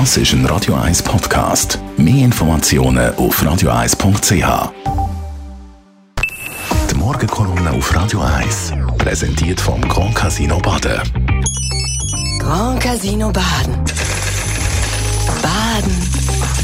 Das ist ein Radio 1 Podcast. Mehr Informationen auf radio1.ch. Die Morgenkolumne auf Radio 1 präsentiert vom Grand Casino Baden. Grand Casino Baden. Baden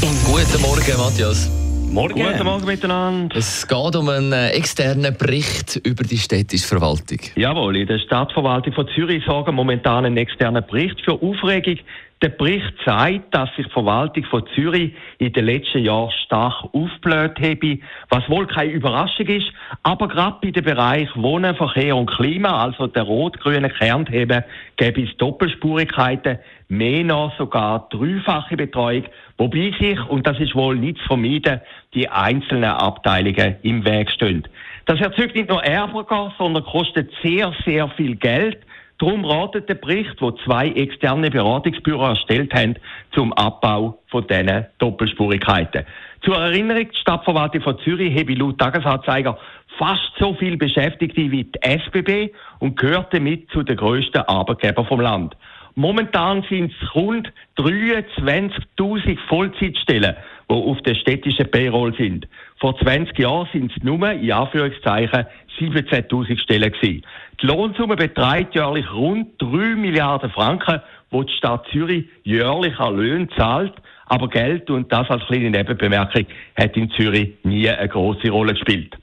im Guten Morgen, Matthias. Morgen. Guten Morgen miteinander. Es geht um einen äh, externen Bericht über die städtische Verwaltung. Jawohl, in der Stadtverwaltung von Zürich sorgen momentan einen externen Bericht für Aufregung. Der Bericht zeigt, dass sich die Verwaltung von Zürich in den letzten Jahren stark aufgebläht habe, was wohl keine Überraschung ist, aber gerade bei dem Bereich Wohnen, Verkehr und Klima, also der rot-grünen Kernthemen, gäbe es Doppelspurigkeiten, mehr noch sogar dreifache Betreuung, wobei sich, und das ist wohl nicht zu vermeiden, die einzelnen Abteilungen im Weg stehen. Das erzeugt nicht nur Ärger, sondern kostet sehr, sehr viel Geld. Darum ratet der Bericht, wo zwei externe Beratungsbüros erstellt haben, zum Abbau von diesen Doppelspurigkeiten. Zur Erinnerung, die Stadtverwaltung von Zürich habe laut Tagesanzeiger fast so viel Beschäftigte wie die SBB und gehört damit zu den grössten Arbeitgebern vom Land. Momentan sind es rund 23.000 Vollzeitstellen, die auf der städtischen Payroll sind. Vor 20 Jahren sind es nur, in Anführungszeichen, 17.000 Stellen gewesen. Die Lohnsumme beträgt jährlich rund 3 Milliarden Franken, wo die Stadt Zürich jährlich an Löhne zahlt. Aber Geld, und das als kleine Nebenbemerkung, hat in Zürich nie eine große Rolle gespielt.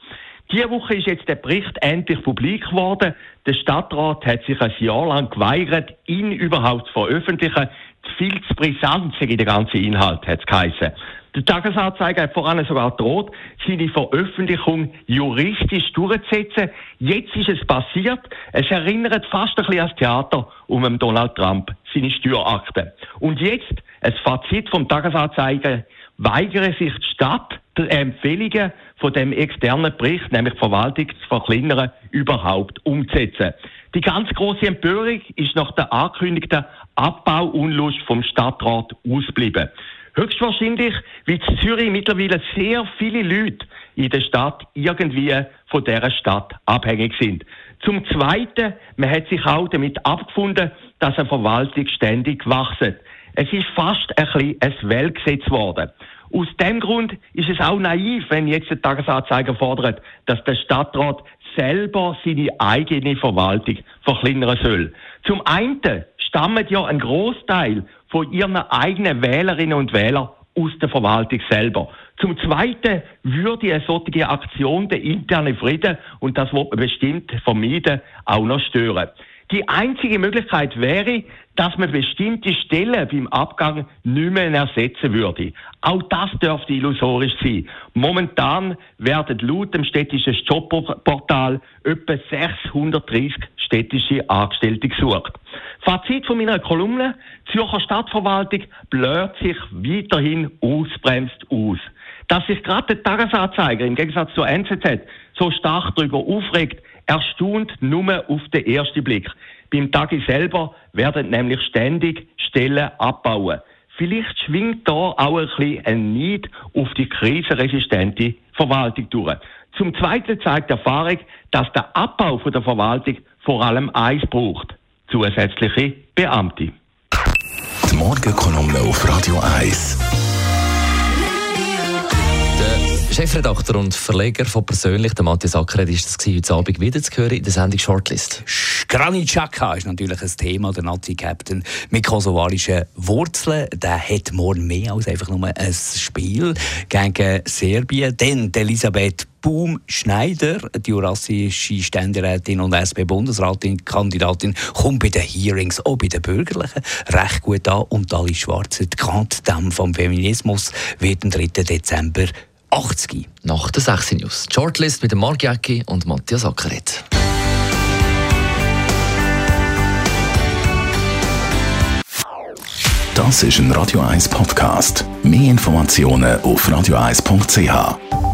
Diese Woche ist jetzt der Bericht endlich publik geworden. Der Stadtrat hat sich ein Jahr lang geweigert, ihn überhaupt zu veröffentlichen. Viel zu brisant sei der ganze Inhalt, hat es geheißen. Der Tagesanzeiger hat voran sogar droht, seine Veröffentlichung juristisch durchzusetzen. Jetzt ist es passiert. Es erinnert fast ein bisschen an das Theater um Donald Trump, seine Steuerakte. Und jetzt, ein Fazit vom Tagesanzeiger, weigere sich die Stadt, Empfehlungen von dem externen Bericht, nämlich die Verwaltung zu verkleinern, überhaupt umzusetzen. Die ganz große Empörung ist nach der angekündigten Abbauunlust vom Stadtrat ausgeblieben. Höchstwahrscheinlich, weil in Zürich mittlerweile sehr viele Leute in der Stadt irgendwie von dieser Stadt abhängig sind. Zum Zweiten, man hat sich auch damit abgefunden, dass eine Verwaltung ständig wachset. Es ist fast ein bisschen ein Weltgesetz geworden. Aus dem Grund ist es auch naiv, wenn jetzt der Tagesanzeiger fordert, dass der Stadtrat selber seine eigene Verwaltung verkleinern soll. Zum einen stammt ja ein Großteil von ihren eigenen Wählerinnen und Wählern aus der Verwaltung selber. Zum Zweiten würde eine solche Aktion den internen Frieden, und das wird man bestimmt vermeiden, auch noch stören. Die einzige Möglichkeit wäre, dass man bestimmte Stellen beim Abgang nicht mehr ersetzen würde. Auch das dürfte illusorisch sein. Momentan werden laut dem städtischen Jobportal etwa 630 städtische Angestellte gesucht. Fazit von meiner Kolumne. Zürcher Stadtverwaltung bläht sich weiterhin ausbremst aus. Dass sich gerade der Tagesanzeiger im Gegensatz zur NZZ so stark darüber aufregt, erstaunt nur auf den ersten Blick. Beim Tagi selber werden nämlich ständig Stellen abbauen. Vielleicht schwingt da auch ein bisschen ein Neid auf die krisenresistente Verwaltung durch. Zum Zweiten zeigt die Erfahrung, dass der Abbau von der Verwaltung vor allem eins braucht. Zusätzliche Beamte. Die Morgenkolumne auf Radio 1. Chefredakteur und Verleger von Persönlich, der Matthias Ackeret, ist es heute Abend wieder zu hören in der Sendung Shortlist. Granit Xhaka ist natürlich ein Thema, der Nazi-Captain mit kosovarischen Wurzeln. Der hat morgen mehr als einfach nur ein Spiel gegen Serbien. Denn Elisabeth Boom-Schneider, die jurassische Ständerätin und SP-Bundesratin-Kandidatin, kommt bei den Hearings, auch bei den Bürgerlichen, recht gut an. Und Alice Schwarzer, die Grande vom Feminismus, wird am 3. Dezember 80. Nach der 6 News. Shortlist mit dem Mark Jäcki und Matthias Ackeret. Das ist ein Radio 1 Podcast. Mehr Informationen auf radio1.ch.